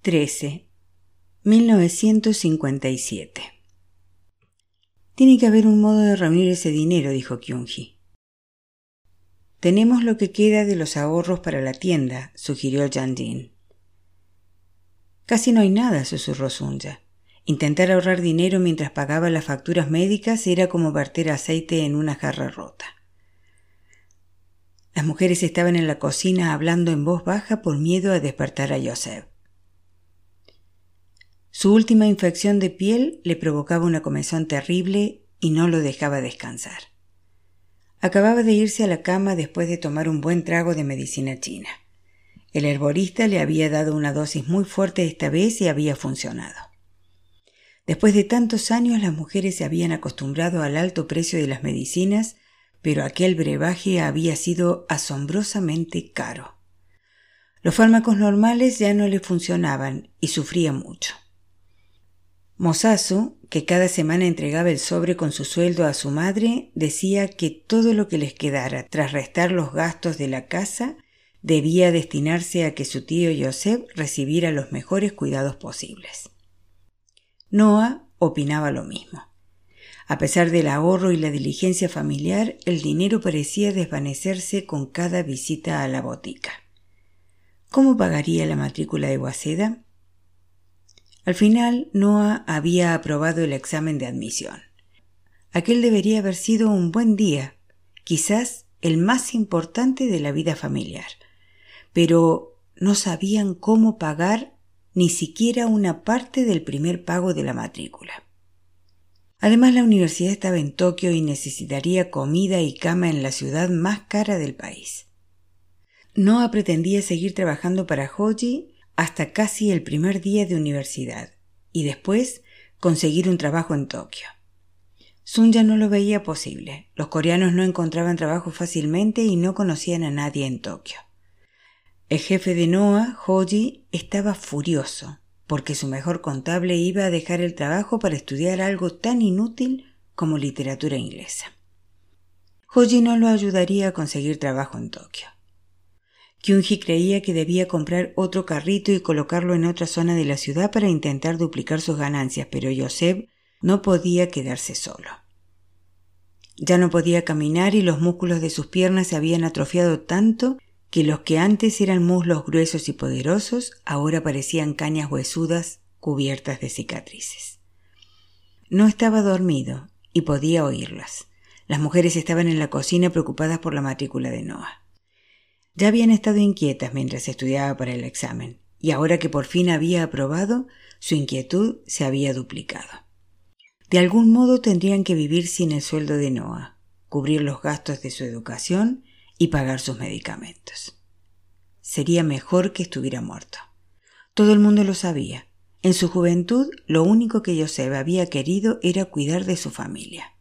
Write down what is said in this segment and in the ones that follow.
13. 1957 Tiene que haber un modo de reunir ese dinero, dijo Kyunji. Tenemos lo que queda de los ahorros para la tienda, sugirió Jin. Casi no hay nada, susurró Sunja. Intentar ahorrar dinero mientras pagaba las facturas médicas era como verter aceite en una jarra rota. Las mujeres estaban en la cocina hablando en voz baja por miedo a despertar a Joseph. Su última infección de piel le provocaba una comezón terrible y no lo dejaba descansar. Acababa de irse a la cama después de tomar un buen trago de medicina china. El herborista le había dado una dosis muy fuerte esta vez y había funcionado. Después de tantos años las mujeres se habían acostumbrado al alto precio de las medicinas, pero aquel brebaje había sido asombrosamente caro. Los fármacos normales ya no le funcionaban y sufría mucho. Mosasu, que cada semana entregaba el sobre con su sueldo a su madre, decía que todo lo que les quedara tras restar los gastos de la casa debía destinarse a que su tío Joseph recibiera los mejores cuidados posibles. Noah opinaba lo mismo. A pesar del ahorro y la diligencia familiar, el dinero parecía desvanecerse con cada visita a la botica. ¿Cómo pagaría la matrícula de Waseda? Al final, Noah había aprobado el examen de admisión. Aquel debería haber sido un buen día, quizás el más importante de la vida familiar, pero no sabían cómo pagar ni siquiera una parte del primer pago de la matrícula. Además, la universidad estaba en Tokio y necesitaría comida y cama en la ciudad más cara del país. Noah pretendía seguir trabajando para Hoji hasta casi el primer día de universidad y después conseguir un trabajo en Tokio. Sun ya no lo veía posible. Los coreanos no encontraban trabajo fácilmente y no conocían a nadie en Tokio. El jefe de Noah, Hoji, estaba furioso porque su mejor contable iba a dejar el trabajo para estudiar algo tan inútil como literatura inglesa. Hoji no lo ayudaría a conseguir trabajo en Tokio. Kyunji creía que debía comprar otro carrito y colocarlo en otra zona de la ciudad para intentar duplicar sus ganancias, pero Joseph no podía quedarse solo. Ya no podía caminar y los músculos de sus piernas se habían atrofiado tanto que los que antes eran muslos gruesos y poderosos ahora parecían cañas huesudas cubiertas de cicatrices. No estaba dormido y podía oírlas. Las mujeres estaban en la cocina preocupadas por la matrícula de Noah. Ya habían estado inquietas mientras estudiaba para el examen, y ahora que por fin había aprobado, su inquietud se había duplicado. De algún modo tendrían que vivir sin el sueldo de Noah, cubrir los gastos de su educación y pagar sus medicamentos. Sería mejor que estuviera muerto. Todo el mundo lo sabía. En su juventud lo único que Joseph había querido era cuidar de su familia.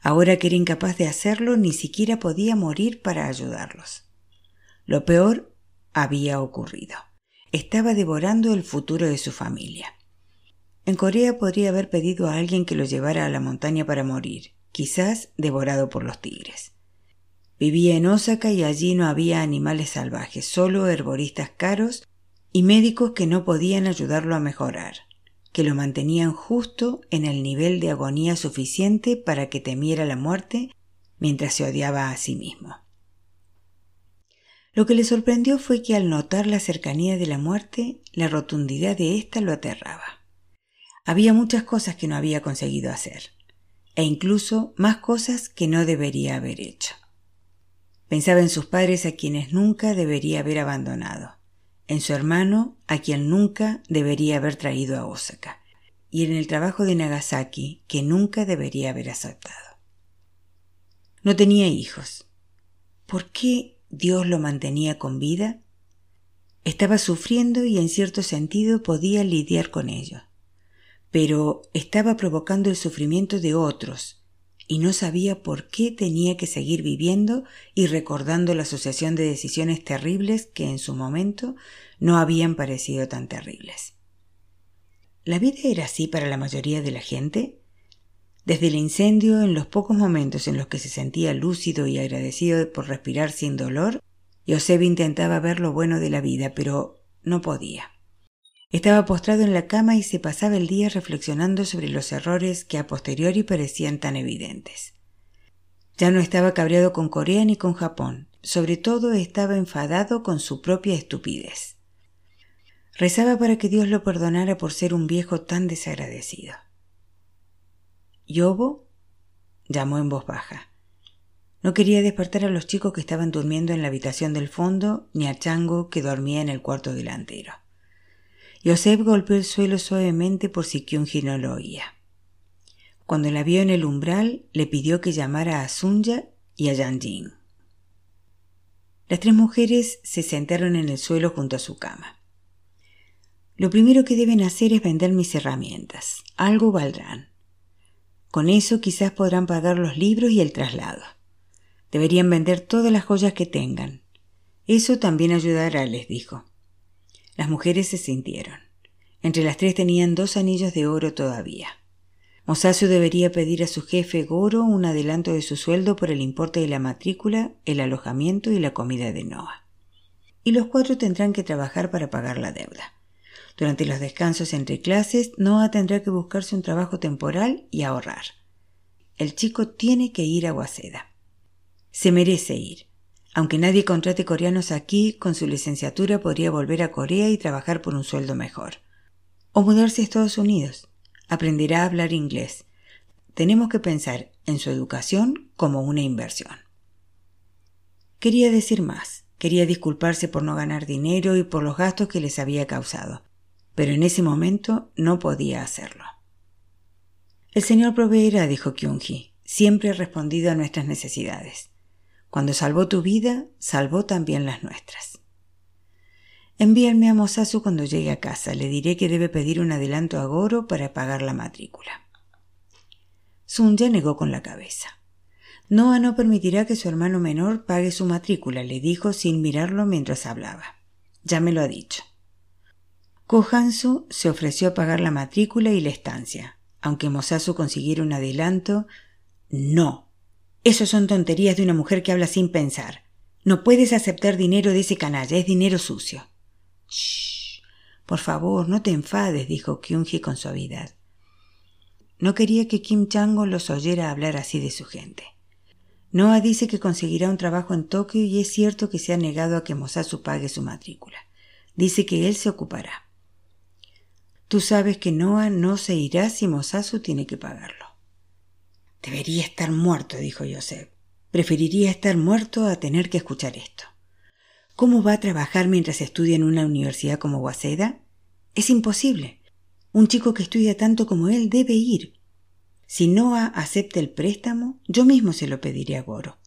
Ahora que era incapaz de hacerlo, ni siquiera podía morir para ayudarlos. Lo peor había ocurrido. Estaba devorando el futuro de su familia. En Corea podría haber pedido a alguien que lo llevara a la montaña para morir, quizás devorado por los tigres. Vivía en Osaka y allí no había animales salvajes, solo herboristas caros y médicos que no podían ayudarlo a mejorar, que lo mantenían justo en el nivel de agonía suficiente para que temiera la muerte mientras se odiaba a sí mismo. Lo que le sorprendió fue que al notar la cercanía de la muerte, la rotundidad de ésta lo aterraba. Había muchas cosas que no había conseguido hacer, e incluso más cosas que no debería haber hecho. Pensaba en sus padres a quienes nunca debería haber abandonado, en su hermano a quien nunca debería haber traído a Osaka, y en el trabajo de Nagasaki que nunca debería haber aceptado. No tenía hijos. ¿Por qué Dios lo mantenía con vida? Estaba sufriendo y en cierto sentido podía lidiar con ello. Pero estaba provocando el sufrimiento de otros y no sabía por qué tenía que seguir viviendo y recordando la sucesión de decisiones terribles que en su momento no habían parecido tan terribles. ¿La vida era así para la mayoría de la gente? Desde el incendio, en los pocos momentos en los que se sentía lúcido y agradecido por respirar sin dolor, Yosef intentaba ver lo bueno de la vida, pero no podía. Estaba postrado en la cama y se pasaba el día reflexionando sobre los errores que a posteriori parecían tan evidentes. Ya no estaba cabreado con Corea ni con Japón, sobre todo estaba enfadado con su propia estupidez. Rezaba para que Dios lo perdonara por ser un viejo tan desagradecido. Yobo llamó en voz baja. No quería despertar a los chicos que estaban durmiendo en la habitación del fondo, ni a Chango que dormía en el cuarto delantero. Yosef golpeó el suelo suavemente por si Kyunji no lo oía. Cuando la vio en el umbral, le pidió que llamara a Sunya y a Yanjin. Las tres mujeres se sentaron en el suelo junto a su cama. Lo primero que deben hacer es vender mis herramientas. Algo valdrán. Con eso quizás podrán pagar los libros y el traslado. Deberían vender todas las joyas que tengan. Eso también ayudará, les dijo. Las mujeres se sintieron. Entre las tres tenían dos anillos de oro todavía. Mosasu debería pedir a su jefe Goro un adelanto de su sueldo por el importe de la matrícula, el alojamiento y la comida de Noah. Y los cuatro tendrán que trabajar para pagar la deuda. Durante los descansos entre clases, Noah tendrá que buscarse un trabajo temporal y ahorrar. El chico tiene que ir a Waseda. Se merece ir. Aunque nadie contrate coreanos aquí, con su licenciatura podría volver a Corea y trabajar por un sueldo mejor. O mudarse a Estados Unidos. Aprenderá a hablar inglés. Tenemos que pensar en su educación como una inversión. Quería decir más. Quería disculparse por no ganar dinero y por los gastos que les había causado. Pero en ese momento no podía hacerlo. El Señor proveerá, dijo Kyunji. Siempre ha respondido a nuestras necesidades. Cuando salvó tu vida, salvó también las nuestras. Envíenme a Mosasu cuando llegue a casa. Le diré que debe pedir un adelanto a Goro para pagar la matrícula. Sunya negó con la cabeza. Noah no permitirá que su hermano menor pague su matrícula, le dijo sin mirarlo mientras hablaba. Ya me lo ha dicho. Kohansu se ofreció a pagar la matrícula y la estancia. Aunque Mosasu consiguiera un adelanto, no, eso son tonterías de una mujer que habla sin pensar. No puedes aceptar dinero de ese canalla, es dinero sucio. Shh. Por favor, no te enfades, dijo Kyunji con suavidad. No quería que Kim Chango los oyera hablar así de su gente. Noah dice que conseguirá un trabajo en Tokio y es cierto que se ha negado a que Mosasu pague su matrícula. Dice que él se ocupará. Tú sabes que Noah no se irá si Mosasu tiene que pagarlo. Debería estar muerto, dijo Joseph. Preferiría estar muerto a tener que escuchar esto. ¿Cómo va a trabajar mientras estudia en una universidad como Waseda? Es imposible. Un chico que estudia tanto como él debe ir. Si Noah acepta el préstamo, yo mismo se lo pediré a Goro.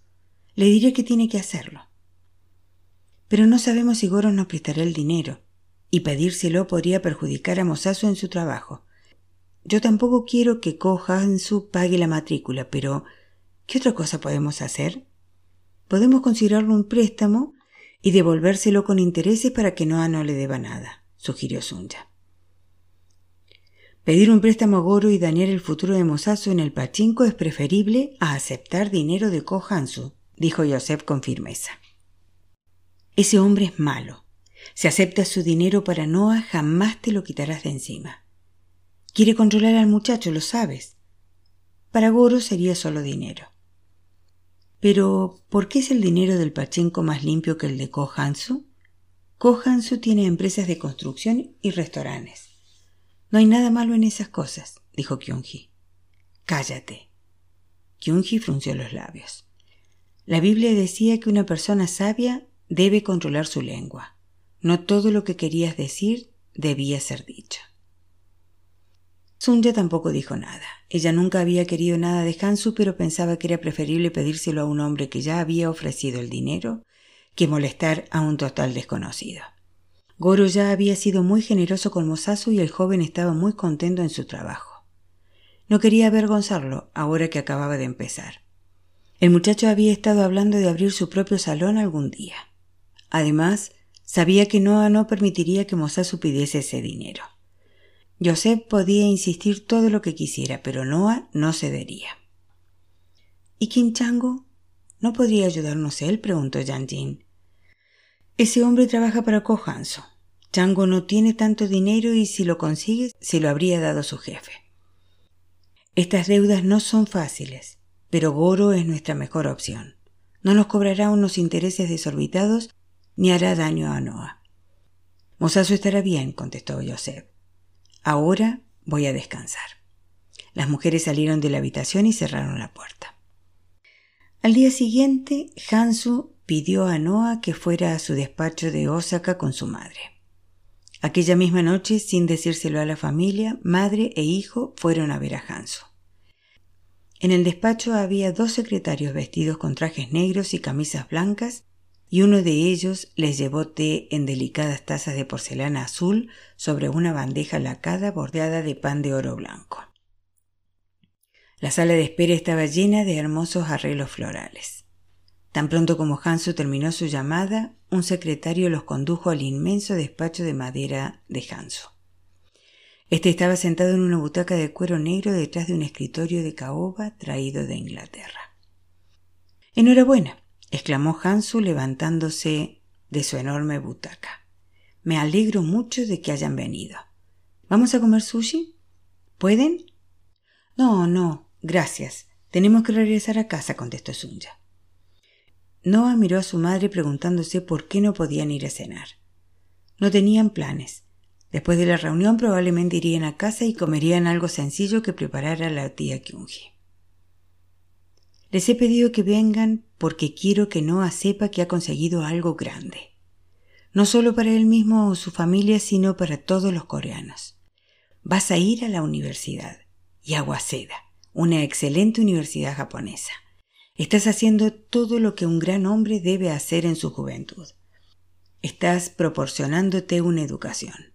Le diré que tiene que hacerlo. Pero no sabemos si Goro nos prestará el dinero, y pedírselo podría perjudicar a Mosasu en su trabajo. Yo tampoco quiero que Ko Hansu pague la matrícula, pero ¿qué otra cosa podemos hacer? Podemos considerarlo un préstamo y devolvérselo con intereses para que Noah no le deba nada, sugirió Sunya. Pedir un préstamo a Goro y dañar el futuro de Mosasu en el pachinko es preferible a aceptar dinero de Ko Hansu, dijo Joseph con firmeza. Ese hombre es malo. Si aceptas su dinero para Noah, jamás te lo quitarás de encima. Quiere controlar al muchacho, lo sabes. Para Goro sería solo dinero. Pero, ¿por qué es el dinero del Pachenko más limpio que el de Kohansu? Kohansu tiene empresas de construcción y restaurantes. No hay nada malo en esas cosas, dijo Kyunji. Cállate. Kyunji frunció los labios. La Biblia decía que una persona sabia debe controlar su lengua. No todo lo que querías decir debía ser dicho. Sunya tampoco dijo nada. Ella nunca había querido nada de Hansu, pero pensaba que era preferible pedírselo a un hombre que ya había ofrecido el dinero que molestar a un total desconocido. Goro ya había sido muy generoso con Mosasu y el joven estaba muy contento en su trabajo. No quería avergonzarlo ahora que acababa de empezar. El muchacho había estado hablando de abrir su propio salón algún día. Además, sabía que Noah no permitiría que Mosasu pidiese ese dinero. Joseph podía insistir todo lo que quisiera, pero Noah no cedería. ¿Y Kim Chango? ¿No podría ayudarnos él? preguntó Yang Jin. Ese hombre trabaja para Kohanso. Chango no tiene tanto dinero y si lo consigue se lo habría dado su jefe. Estas deudas no son fáciles, pero Goro es nuestra mejor opción. No nos cobrará unos intereses desorbitados ni hará daño a Noah. Mosazo estará bien, contestó Joseph. Ahora voy a descansar. Las mujeres salieron de la habitación y cerraron la puerta. Al día siguiente, Hansu pidió a Noah que fuera a su despacho de Osaka con su madre. Aquella misma noche, sin decírselo a la familia, madre e hijo fueron a ver a Hansu. En el despacho había dos secretarios vestidos con trajes negros y camisas blancas, y uno de ellos les llevó té en delicadas tazas de porcelana azul sobre una bandeja lacada bordeada de pan de oro blanco. La sala de espera estaba llena de hermosos arreglos florales. Tan pronto como Hansu terminó su llamada, un secretario los condujo al inmenso despacho de madera de Hansu. Este estaba sentado en una butaca de cuero negro detrás de un escritorio de caoba traído de Inglaterra. Enhorabuena, exclamó Hansu levantándose de su enorme butaca. Me alegro mucho de que hayan venido. ¿Vamos a comer sushi? ¿Pueden? No, no, Gracias. Tenemos que regresar a casa, contestó Sunya. Noah miró a su madre preguntándose por qué no podían ir a cenar. No tenían planes. Después de la reunión probablemente irían a casa y comerían algo sencillo que preparara la tía Kyunji. Les he pedido que vengan porque quiero que Noah sepa que ha conseguido algo grande. No solo para él mismo o su familia, sino para todos los coreanos. Vas a ir a la universidad y a Waseda una excelente universidad japonesa. Estás haciendo todo lo que un gran hombre debe hacer en su juventud. Estás proporcionándote una educación.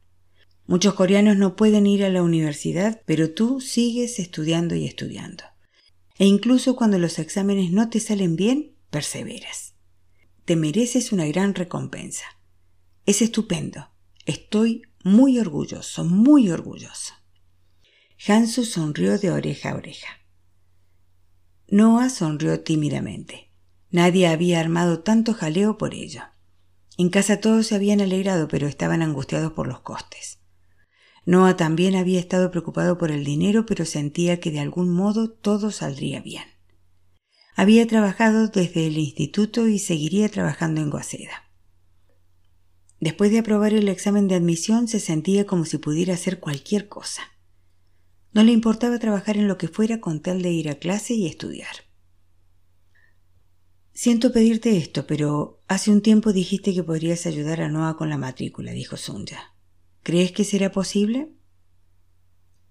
Muchos coreanos no pueden ir a la universidad, pero tú sigues estudiando y estudiando. E incluso cuando los exámenes no te salen bien, perseveras. Te mereces una gran recompensa. Es estupendo. Estoy muy orgulloso, muy orgulloso. Hansu sonrió de oreja a oreja. Noah sonrió tímidamente. Nadie había armado tanto jaleo por ello. En casa todos se habían alegrado, pero estaban angustiados por los costes. Noah también había estado preocupado por el dinero, pero sentía que de algún modo todo saldría bien. Había trabajado desde el instituto y seguiría trabajando en Guaseda. Después de aprobar el examen de admisión se sentía como si pudiera hacer cualquier cosa. No le importaba trabajar en lo que fuera con tal de ir a clase y estudiar. Siento pedirte esto, pero hace un tiempo dijiste que podrías ayudar a Noah con la matrícula, dijo Sunja. ¿Crees que será posible?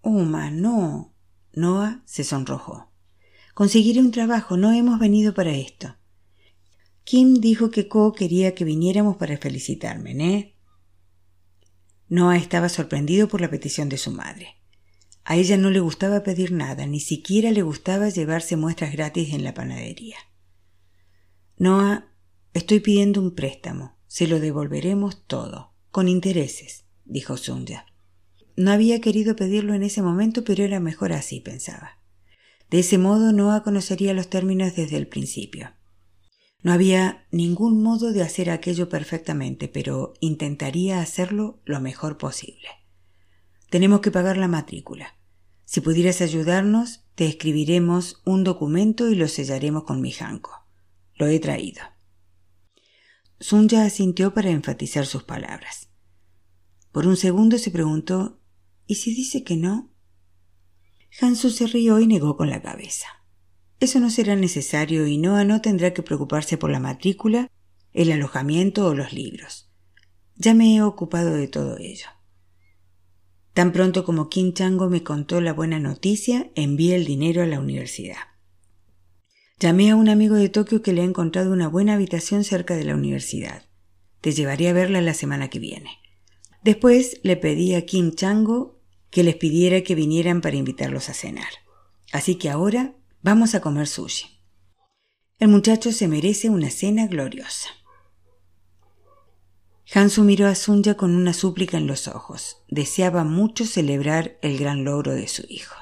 Uma, no. Noah se sonrojó. Conseguiré un trabajo, no hemos venido para esto. Kim dijo que Ko quería que viniéramos para felicitarme, ¿eh? Noah estaba sorprendido por la petición de su madre. A ella no le gustaba pedir nada, ni siquiera le gustaba llevarse muestras gratis en la panadería. Noah, estoy pidiendo un préstamo. Se lo devolveremos todo, con intereses, dijo Sunya. No había querido pedirlo en ese momento, pero era mejor así, pensaba. De ese modo Noah conocería los términos desde el principio. No había ningún modo de hacer aquello perfectamente, pero intentaría hacerlo lo mejor posible. Tenemos que pagar la matrícula. Si pudieras ayudarnos, te escribiremos un documento y lo sellaremos con mi janco. Lo he traído. Sunya asintió para enfatizar sus palabras. Por un segundo se preguntó ¿Y si dice que no? Hansu se rió y negó con la cabeza. Eso no será necesario y Noah no tendrá que preocuparse por la matrícula, el alojamiento o los libros. Ya me he ocupado de todo ello. Tan pronto como Kim Chango me contó la buena noticia, envié el dinero a la universidad. Llamé a un amigo de Tokio que le ha encontrado una buena habitación cerca de la universidad. Te llevaré a verla la semana que viene. Después le pedí a Kim Chango que les pidiera que vinieran para invitarlos a cenar. Así que ahora vamos a comer sushi. El muchacho se merece una cena gloriosa. Hansu miró a Sunya con una súplica en los ojos. Deseaba mucho celebrar el gran logro de su hijo.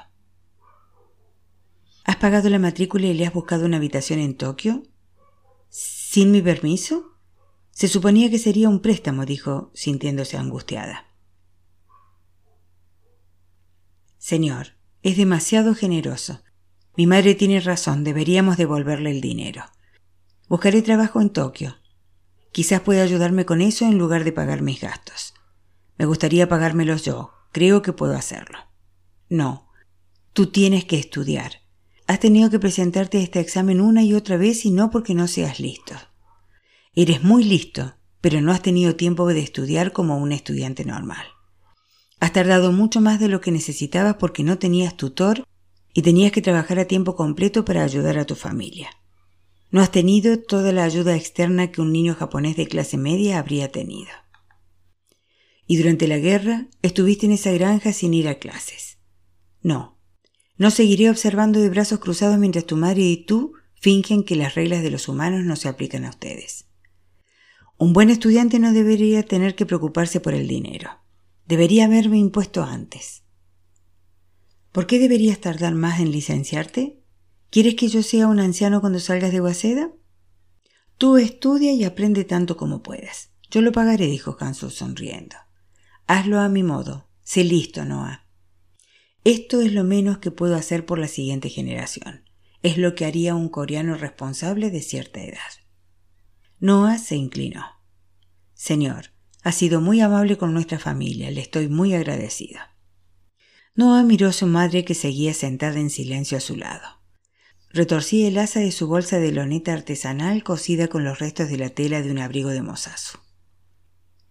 ¿Has pagado la matrícula y le has buscado una habitación en Tokio? ¿Sin mi permiso? Se suponía que sería un préstamo, dijo, sintiéndose angustiada. Señor, es demasiado generoso. Mi madre tiene razón, deberíamos devolverle el dinero. Buscaré trabajo en Tokio. Quizás pueda ayudarme con eso en lugar de pagar mis gastos. Me gustaría pagármelos yo. Creo que puedo hacerlo. No. Tú tienes que estudiar. Has tenido que presentarte a este examen una y otra vez y no porque no seas listo. Eres muy listo, pero no has tenido tiempo de estudiar como un estudiante normal. Has tardado mucho más de lo que necesitabas porque no tenías tutor y tenías que trabajar a tiempo completo para ayudar a tu familia. No has tenido toda la ayuda externa que un niño japonés de clase media habría tenido. Y durante la guerra estuviste en esa granja sin ir a clases. No, no seguiré observando de brazos cruzados mientras tu madre y tú fingen que las reglas de los humanos no se aplican a ustedes. Un buen estudiante no debería tener que preocuparse por el dinero. Debería haberme impuesto antes. ¿Por qué deberías tardar más en licenciarte? ¿Quieres que yo sea un anciano cuando salgas de Waseda? Tú estudia y aprende tanto como puedas. Yo lo pagaré, dijo Hansu sonriendo. Hazlo a mi modo. Sé listo, Noah. Esto es lo menos que puedo hacer por la siguiente generación. Es lo que haría un coreano responsable de cierta edad. Noah se inclinó. Señor, ha sido muy amable con nuestra familia, le estoy muy agradecido. Noah miró a su madre que seguía sentada en silencio a su lado. Retorcía el asa de su bolsa de loneta artesanal cosida con los restos de la tela de un abrigo de mozazo.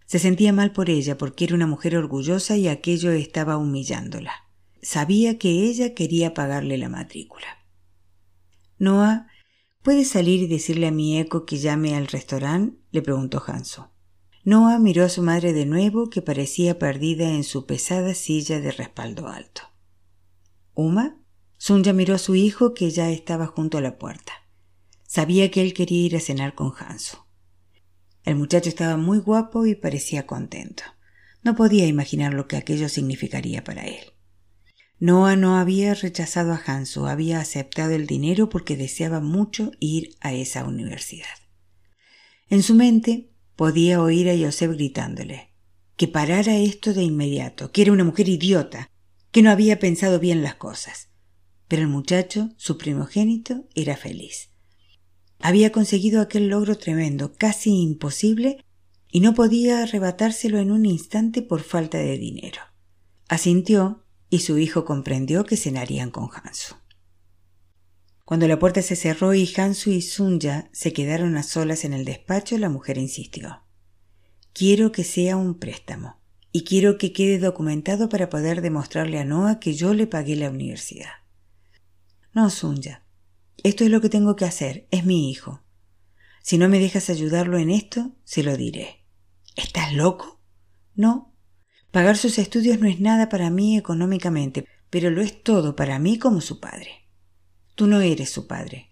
Se sentía mal por ella porque era una mujer orgullosa y aquello estaba humillándola. Sabía que ella quería pagarle la matrícula. Noah ¿Puedes salir y decirle a mi eco que llame al restaurante? le preguntó Hanso. Noah miró a su madre de nuevo, que parecía perdida en su pesada silla de respaldo alto. ¿Uma? Sunya miró a su hijo, que ya estaba junto a la puerta. Sabía que él quería ir a cenar con Hanso. El muchacho estaba muy guapo y parecía contento. No podía imaginar lo que aquello significaría para él. Noah no había rechazado a Hansu, había aceptado el dinero porque deseaba mucho ir a esa universidad. En su mente podía oír a Joseph gritándole que parara esto de inmediato, que era una mujer idiota, que no había pensado bien las cosas. Pero el muchacho, su primogénito, era feliz. Había conseguido aquel logro tremendo, casi imposible, y no podía arrebatárselo en un instante por falta de dinero. Asintió y su hijo comprendió que cenarían con Hansu. Cuando la puerta se cerró y Hansu y Sunya se quedaron a solas en el despacho, la mujer insistió. Quiero que sea un préstamo y quiero que quede documentado para poder demostrarle a Noah que yo le pagué la universidad. No, Sunya. Esto es lo que tengo que hacer. Es mi hijo. Si no me dejas ayudarlo en esto, se lo diré. ¿Estás loco? No, Pagar sus estudios no es nada para mí económicamente, pero lo es todo para mí como su padre. Tú no eres su padre.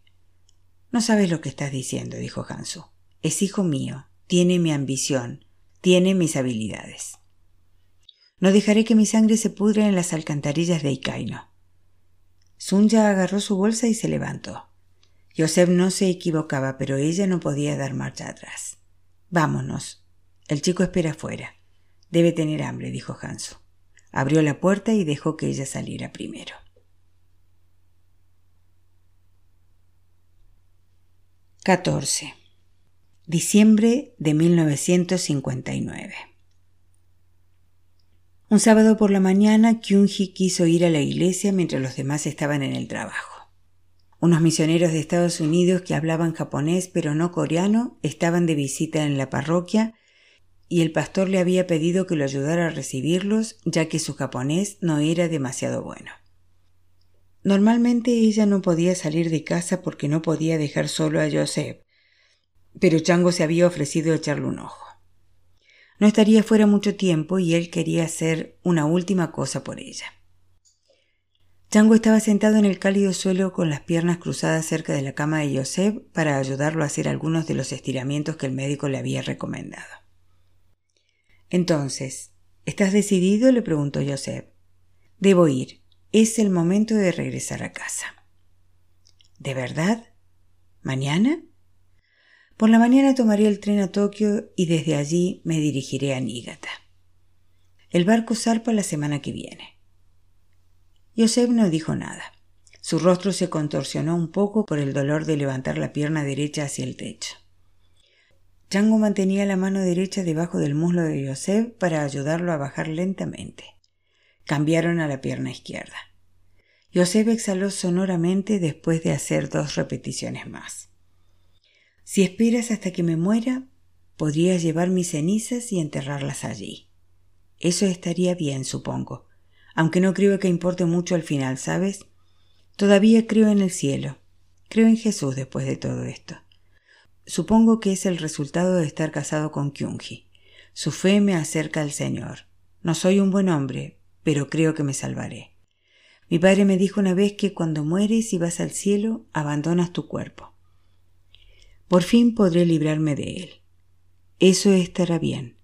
No sabes lo que estás diciendo, dijo Hansu. Es hijo mío, tiene mi ambición, tiene mis habilidades. No dejaré que mi sangre se pudra en las alcantarillas de Ikaino. Sunya agarró su bolsa y se levantó. Joseph no se equivocaba, pero ella no podía dar marcha atrás. Vámonos. El chico espera afuera. Debe tener hambre, dijo Hanso. Abrió la puerta y dejó que ella saliera primero. «14. Diciembre de 1959. Un sábado por la mañana, Kyunji quiso ir a la iglesia mientras los demás estaban en el trabajo. Unos misioneros de Estados Unidos que hablaban japonés pero no coreano estaban de visita en la parroquia y el pastor le había pedido que lo ayudara a recibirlos, ya que su japonés no era demasiado bueno. Normalmente ella no podía salir de casa porque no podía dejar solo a Joseph, pero Chango se había ofrecido a echarle un ojo. No estaría fuera mucho tiempo y él quería hacer una última cosa por ella. Chango estaba sentado en el cálido suelo con las piernas cruzadas cerca de la cama de Joseph para ayudarlo a hacer algunos de los estiramientos que el médico le había recomendado. Entonces, ¿estás decidido? le preguntó Joseph. Debo ir. Es el momento de regresar a casa. ¿De verdad? ¿Mañana? Por la mañana tomaré el tren a Tokio y desde allí me dirigiré a Niigata. El barco zarpa la semana que viene. Yosef no dijo nada. Su rostro se contorsionó un poco por el dolor de levantar la pierna derecha hacia el techo. Chango mantenía la mano derecha debajo del muslo de Yosef para ayudarlo a bajar lentamente. Cambiaron a la pierna izquierda. Yosef exhaló sonoramente después de hacer dos repeticiones más. Si esperas hasta que me muera, podrías llevar mis cenizas y enterrarlas allí. Eso estaría bien, supongo, aunque no creo que importe mucho al final, ¿sabes? Todavía creo en el cielo. Creo en Jesús después de todo esto. Supongo que es el resultado de estar casado con Kyunji. Su fe me acerca al Señor. No soy un buen hombre, pero creo que me salvaré. Mi padre me dijo una vez que cuando mueres y vas al cielo, abandonas tu cuerpo. Por fin podré librarme de él. Eso estará bien.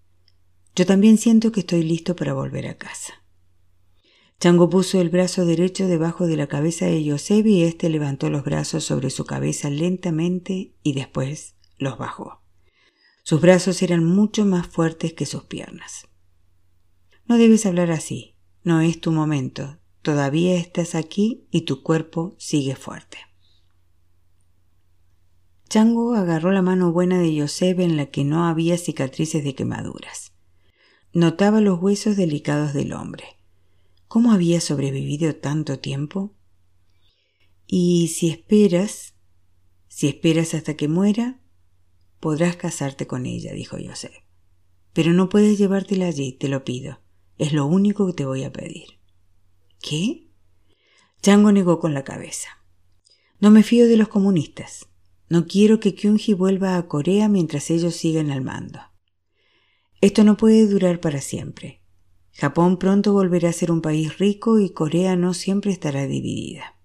Yo también siento que estoy listo para volver a casa. Chango puso el brazo derecho debajo de la cabeza de Yosef y éste levantó los brazos sobre su cabeza lentamente y después los bajó. Sus brazos eran mucho más fuertes que sus piernas. No debes hablar así. No es tu momento. Todavía estás aquí y tu cuerpo sigue fuerte. Chango agarró la mano buena de Yosef en la que no había cicatrices de quemaduras. Notaba los huesos delicados del hombre. ¿Cómo había sobrevivido tanto tiempo? Y si esperas, si esperas hasta que muera, podrás casarte con ella, dijo José. Pero no puedes llevártela allí, te lo pido. Es lo único que te voy a pedir. ¿Qué? Chango negó con la cabeza. No me fío de los comunistas. No quiero que Kyunji vuelva a Corea mientras ellos siguen al mando. Esto no puede durar para siempre. Japón pronto volverá a ser un país rico y Corea no siempre estará dividida.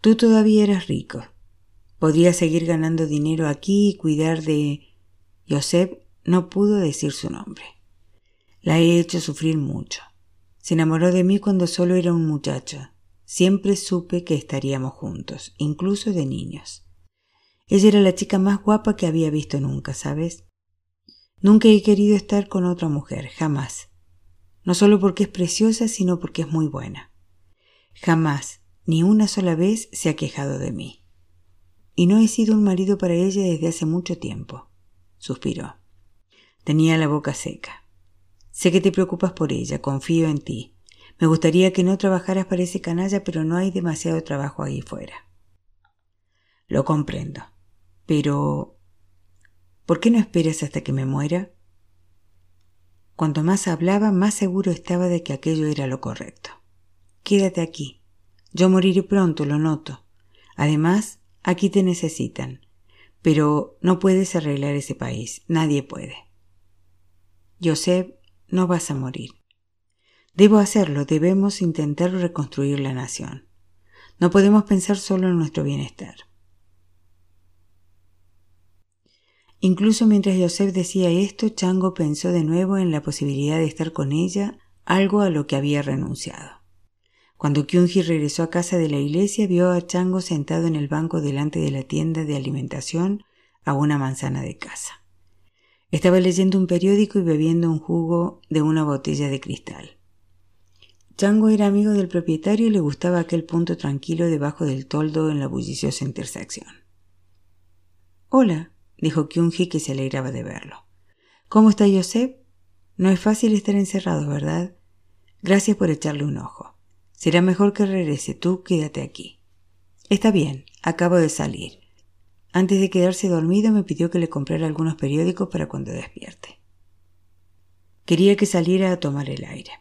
Tú todavía eres rico. Podrías seguir ganando dinero aquí y cuidar de... Joseph no pudo decir su nombre. La he hecho sufrir mucho. Se enamoró de mí cuando solo era un muchacho. Siempre supe que estaríamos juntos, incluso de niños. Ella era la chica más guapa que había visto nunca, ¿sabes? Nunca he querido estar con otra mujer, jamás no solo porque es preciosa, sino porque es muy buena. Jamás, ni una sola vez, se ha quejado de mí. Y no he sido un marido para ella desde hace mucho tiempo. Suspiró. Tenía la boca seca. Sé que te preocupas por ella, confío en ti. Me gustaría que no trabajaras para ese canalla, pero no hay demasiado trabajo ahí fuera. Lo comprendo. Pero... ¿Por qué no esperas hasta que me muera? Cuanto más hablaba, más seguro estaba de que aquello era lo correcto. Quédate aquí. Yo moriré pronto, lo noto. Además, aquí te necesitan. Pero no puedes arreglar ese país. Nadie puede. Joseph, no vas a morir. Debo hacerlo. Debemos intentar reconstruir la nación. No podemos pensar solo en nuestro bienestar. Incluso mientras Joseph decía esto, Chango pensó de nuevo en la posibilidad de estar con ella, algo a lo que había renunciado. Cuando Kyunji regresó a casa de la iglesia, vio a Chango sentado en el banco delante de la tienda de alimentación a una manzana de casa. Estaba leyendo un periódico y bebiendo un jugo de una botella de cristal. Chango era amigo del propietario y le gustaba aquel punto tranquilo debajo del toldo en la bulliciosa intersección. Hola, dijo Kyunji que se alegraba de verlo. ¿Cómo está Joseph? No es fácil estar encerrado, ¿verdad? Gracias por echarle un ojo. Será mejor que regrese. Tú quédate aquí. Está bien, acabo de salir. Antes de quedarse dormido me pidió que le comprara algunos periódicos para cuando despierte. Quería que saliera a tomar el aire.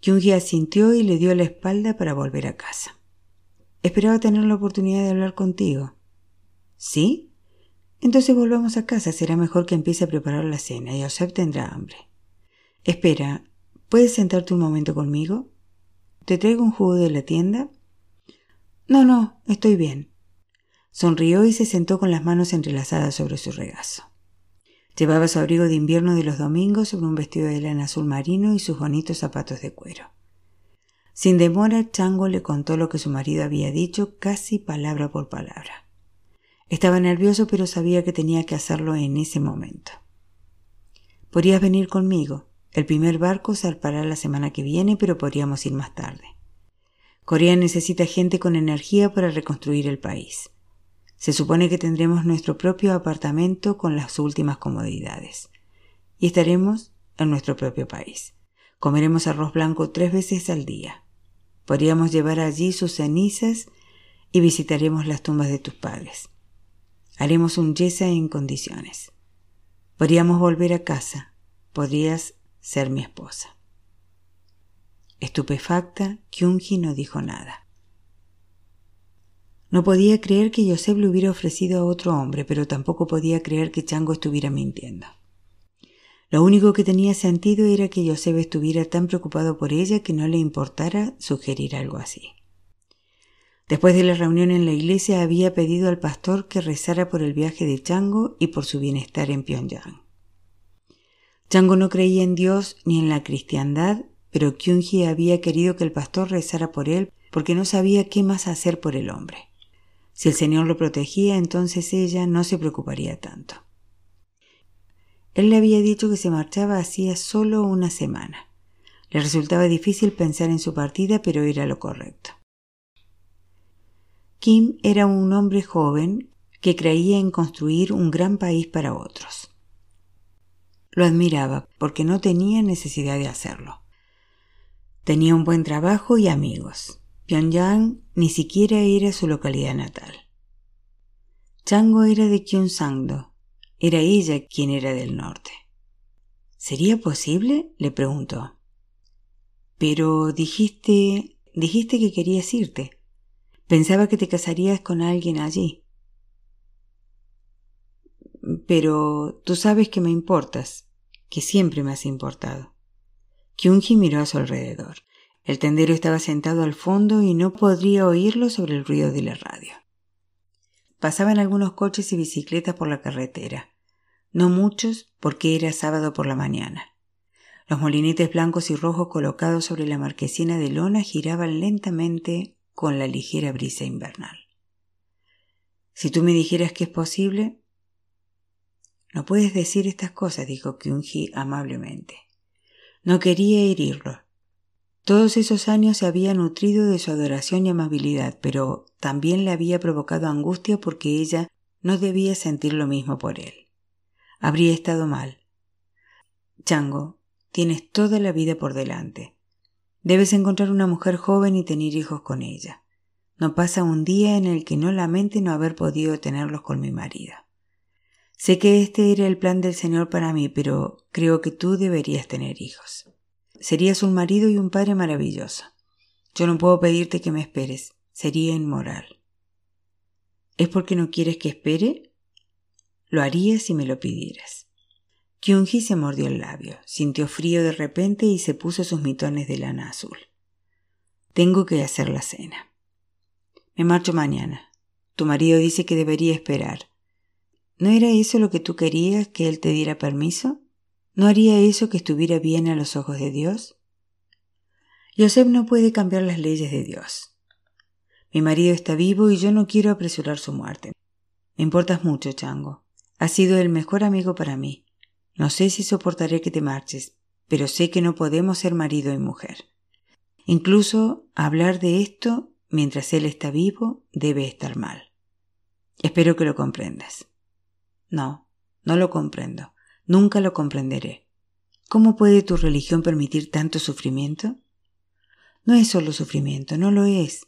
Kyunji asintió y le dio la espalda para volver a casa. Esperaba tener la oportunidad de hablar contigo. ¿Sí? Entonces volvamos a casa. Será mejor que empiece a preparar la cena y Joseph tendrá hambre. Espera, ¿puedes sentarte un momento conmigo? ¿Te traigo un jugo de la tienda? No, no, estoy bien. Sonrió y se sentó con las manos entrelazadas sobre su regazo. Llevaba su abrigo de invierno de los domingos sobre un vestido de lana azul marino y sus bonitos zapatos de cuero. Sin demora, Chango le contó lo que su marido había dicho casi palabra por palabra. Estaba nervioso, pero sabía que tenía que hacerlo en ese momento. Podrías venir conmigo. El primer barco zarpará la semana que viene, pero podríamos ir más tarde. Corea necesita gente con energía para reconstruir el país. Se supone que tendremos nuestro propio apartamento con las últimas comodidades. Y estaremos en nuestro propio país. Comeremos arroz blanco tres veces al día. Podríamos llevar allí sus cenizas y visitaremos las tumbas de tus padres. Haremos un yesa en condiciones. Podríamos volver a casa. Podrías ser mi esposa. Estupefacta, Kyunji no dijo nada. No podía creer que Joseph le hubiera ofrecido a otro hombre, pero tampoco podía creer que Chango estuviera mintiendo. Lo único que tenía sentido era que Joseph estuviera tan preocupado por ella que no le importara sugerir algo así. Después de la reunión en la iglesia había pedido al pastor que rezara por el viaje de Chango y por su bienestar en Pyongyang. Chango no creía en Dios ni en la cristiandad, pero Kyunji había querido que el pastor rezara por él porque no sabía qué más hacer por el hombre. Si el Señor lo protegía, entonces ella no se preocuparía tanto. Él le había dicho que se marchaba hacía solo una semana. Le resultaba difícil pensar en su partida, pero era lo correcto. Kim era un hombre joven que creía en construir un gran país para otros. Lo admiraba porque no tenía necesidad de hacerlo. Tenía un buen trabajo y amigos. Pyongyang ni siquiera era su localidad natal. Chango era de Kyonsangdo. Era ella quien era del norte. ¿Sería posible? le preguntó. Pero dijiste. dijiste que querías irte. Pensaba que te casarías con alguien allí. Pero tú sabes que me importas, que siempre me has importado. Kyunji miró a su alrededor. El tendero estaba sentado al fondo y no podría oírlo sobre el ruido de la radio. Pasaban algunos coches y bicicletas por la carretera. No muchos porque era sábado por la mañana. Los molinetes blancos y rojos colocados sobre la marquesina de lona giraban lentamente con la ligera brisa invernal. Si tú me dijeras que es posible... No puedes decir estas cosas, dijo Kyunji amablemente. No quería herirlo, todos esos años se había nutrido de su adoración y amabilidad, pero también le había provocado angustia porque ella no debía sentir lo mismo por él. Habría estado mal. Chango, tienes toda la vida por delante. Debes encontrar una mujer joven y tener hijos con ella. No pasa un día en el que no lamente no haber podido tenerlos con mi marido. Sé que este era el plan del Señor para mí, pero creo que tú deberías tener hijos. Serías un marido y un padre maravilloso. Yo no puedo pedirte que me esperes. Sería inmoral. ¿Es porque no quieres que espere? Lo haría si me lo pidieras. Kyunji se mordió el labio, sintió frío de repente y se puso sus mitones de lana azul. Tengo que hacer la cena. Me marcho mañana. Tu marido dice que debería esperar. ¿No era eso lo que tú querías, que él te diera permiso? ¿No haría eso que estuviera bien a los ojos de Dios? Joseph no puede cambiar las leyes de Dios. Mi marido está vivo y yo no quiero apresurar su muerte. Me importas mucho, Chango. Has sido el mejor amigo para mí. No sé si soportaré que te marches, pero sé que no podemos ser marido y mujer. Incluso hablar de esto mientras él está vivo debe estar mal. Espero que lo comprendas. No, no lo comprendo. Nunca lo comprenderé. ¿Cómo puede tu religión permitir tanto sufrimiento? No es solo sufrimiento, no lo es.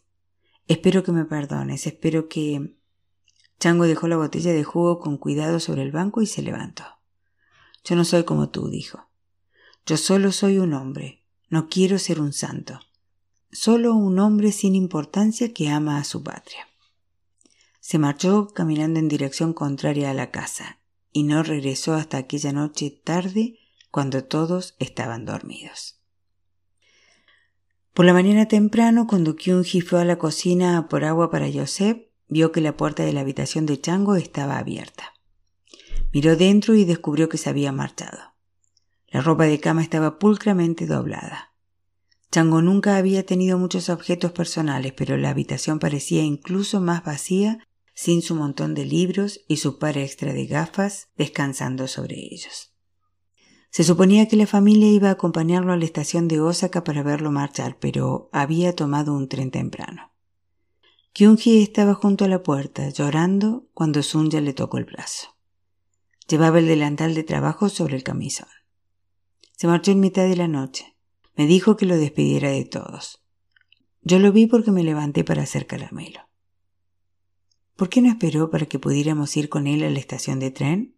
Espero que me perdones, espero que... Chango dejó la botella de jugo con cuidado sobre el banco y se levantó. Yo no soy como tú, dijo. Yo solo soy un hombre, no quiero ser un santo. Solo un hombre sin importancia que ama a su patria. Se marchó caminando en dirección contraria a la casa y no regresó hasta aquella noche tarde cuando todos estaban dormidos. Por la mañana temprano, cuando Kyunji fue a la cocina por agua para Joseph, vio que la puerta de la habitación de Chango estaba abierta. Miró dentro y descubrió que se había marchado. La ropa de cama estaba pulcramente doblada. Chango nunca había tenido muchos objetos personales, pero la habitación parecía incluso más vacía sin su montón de libros y su par extra de gafas descansando sobre ellos. Se suponía que la familia iba a acompañarlo a la estación de Osaka para verlo marchar, pero había tomado un tren temprano. Kyunji estaba junto a la puerta, llorando, cuando Sunya le tocó el brazo. Llevaba el delantal de trabajo sobre el camisón. Se marchó en mitad de la noche. Me dijo que lo despidiera de todos. Yo lo vi porque me levanté para hacer caramelo. ¿Por qué no esperó para que pudiéramos ir con él a la estación de tren?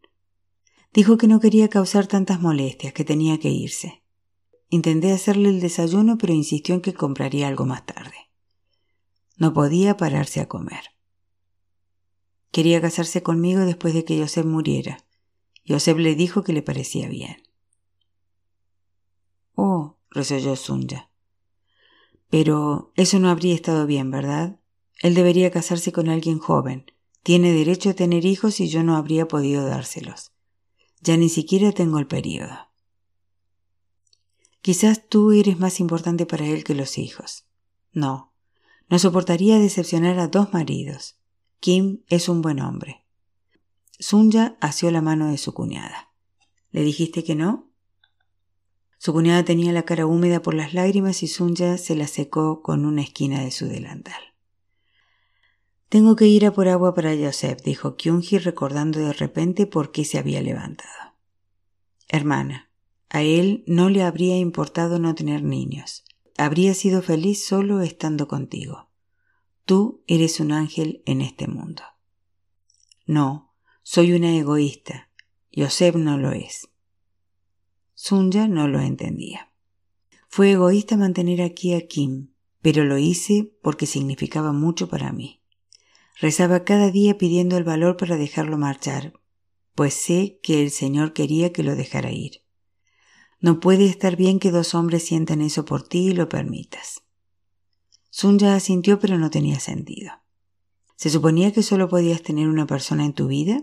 Dijo que no quería causar tantas molestias, que tenía que irse. Intenté hacerle el desayuno, pero insistió en que compraría algo más tarde. No podía pararse a comer. Quería casarse conmigo después de que Joseph muriera. Joseph le dijo que le parecía bien. Oh, resolló Sunya. Pero eso no habría estado bien, ¿verdad? Él debería casarse con alguien joven. Tiene derecho a tener hijos y yo no habría podido dárselos. Ya ni siquiera tengo el periodo. Quizás tú eres más importante para él que los hijos. No, no soportaría decepcionar a dos maridos. Kim es un buen hombre. Sunya asió la mano de su cuñada. ¿Le dijiste que no? Su cuñada tenía la cara húmeda por las lágrimas y Sunya se la secó con una esquina de su delantal. Tengo que ir a por agua para Joseph, dijo Kyunji recordando de repente por qué se había levantado. Hermana, a él no le habría importado no tener niños. Habría sido feliz solo estando contigo. Tú eres un ángel en este mundo. No, soy una egoísta. Joseph no lo es. Sunya no lo entendía. Fue egoísta mantener aquí a Kim, pero lo hice porque significaba mucho para mí. Rezaba cada día pidiendo el valor para dejarlo marchar, pues sé que el Señor quería que lo dejara ir. No puede estar bien que dos hombres sientan eso por ti y lo permitas. Sunya asintió pero no tenía sentido. ¿Se suponía que solo podías tener una persona en tu vida?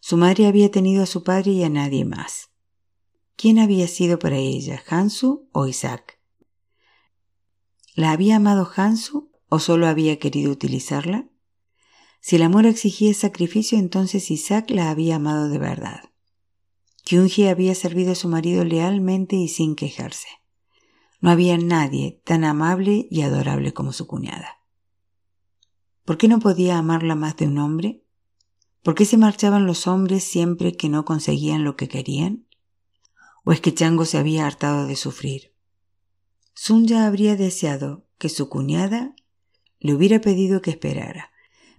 Su madre había tenido a su padre y a nadie más. ¿Quién había sido para ella, Hansu o Isaac? ¿La había amado Hansu o solo había querido utilizarla? Si el amor exigía sacrificio, entonces Isaac la había amado de verdad. Kyunji había servido a su marido lealmente y sin quejarse. No había nadie tan amable y adorable como su cuñada. ¿Por qué no podía amarla más de un hombre? ¿Por qué se marchaban los hombres siempre que no conseguían lo que querían? ¿O es que Chango se había hartado de sufrir? Sunya habría deseado que su cuñada le hubiera pedido que esperara,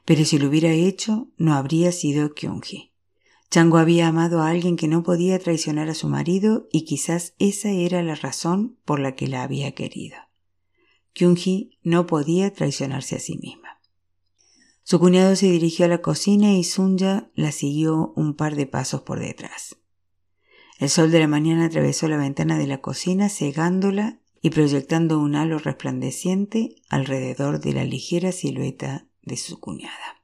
pero si lo hubiera hecho, no habría sido Kyunji. Chango había amado a alguien que no podía traicionar a su marido y quizás esa era la razón por la que la había querido. Kyunji no podía traicionarse a sí misma. Su cuñado se dirigió a la cocina y Sunya la siguió un par de pasos por detrás. El sol de la mañana atravesó la ventana de la cocina cegándola y proyectando un halo resplandeciente alrededor de la ligera silueta de su cuñada.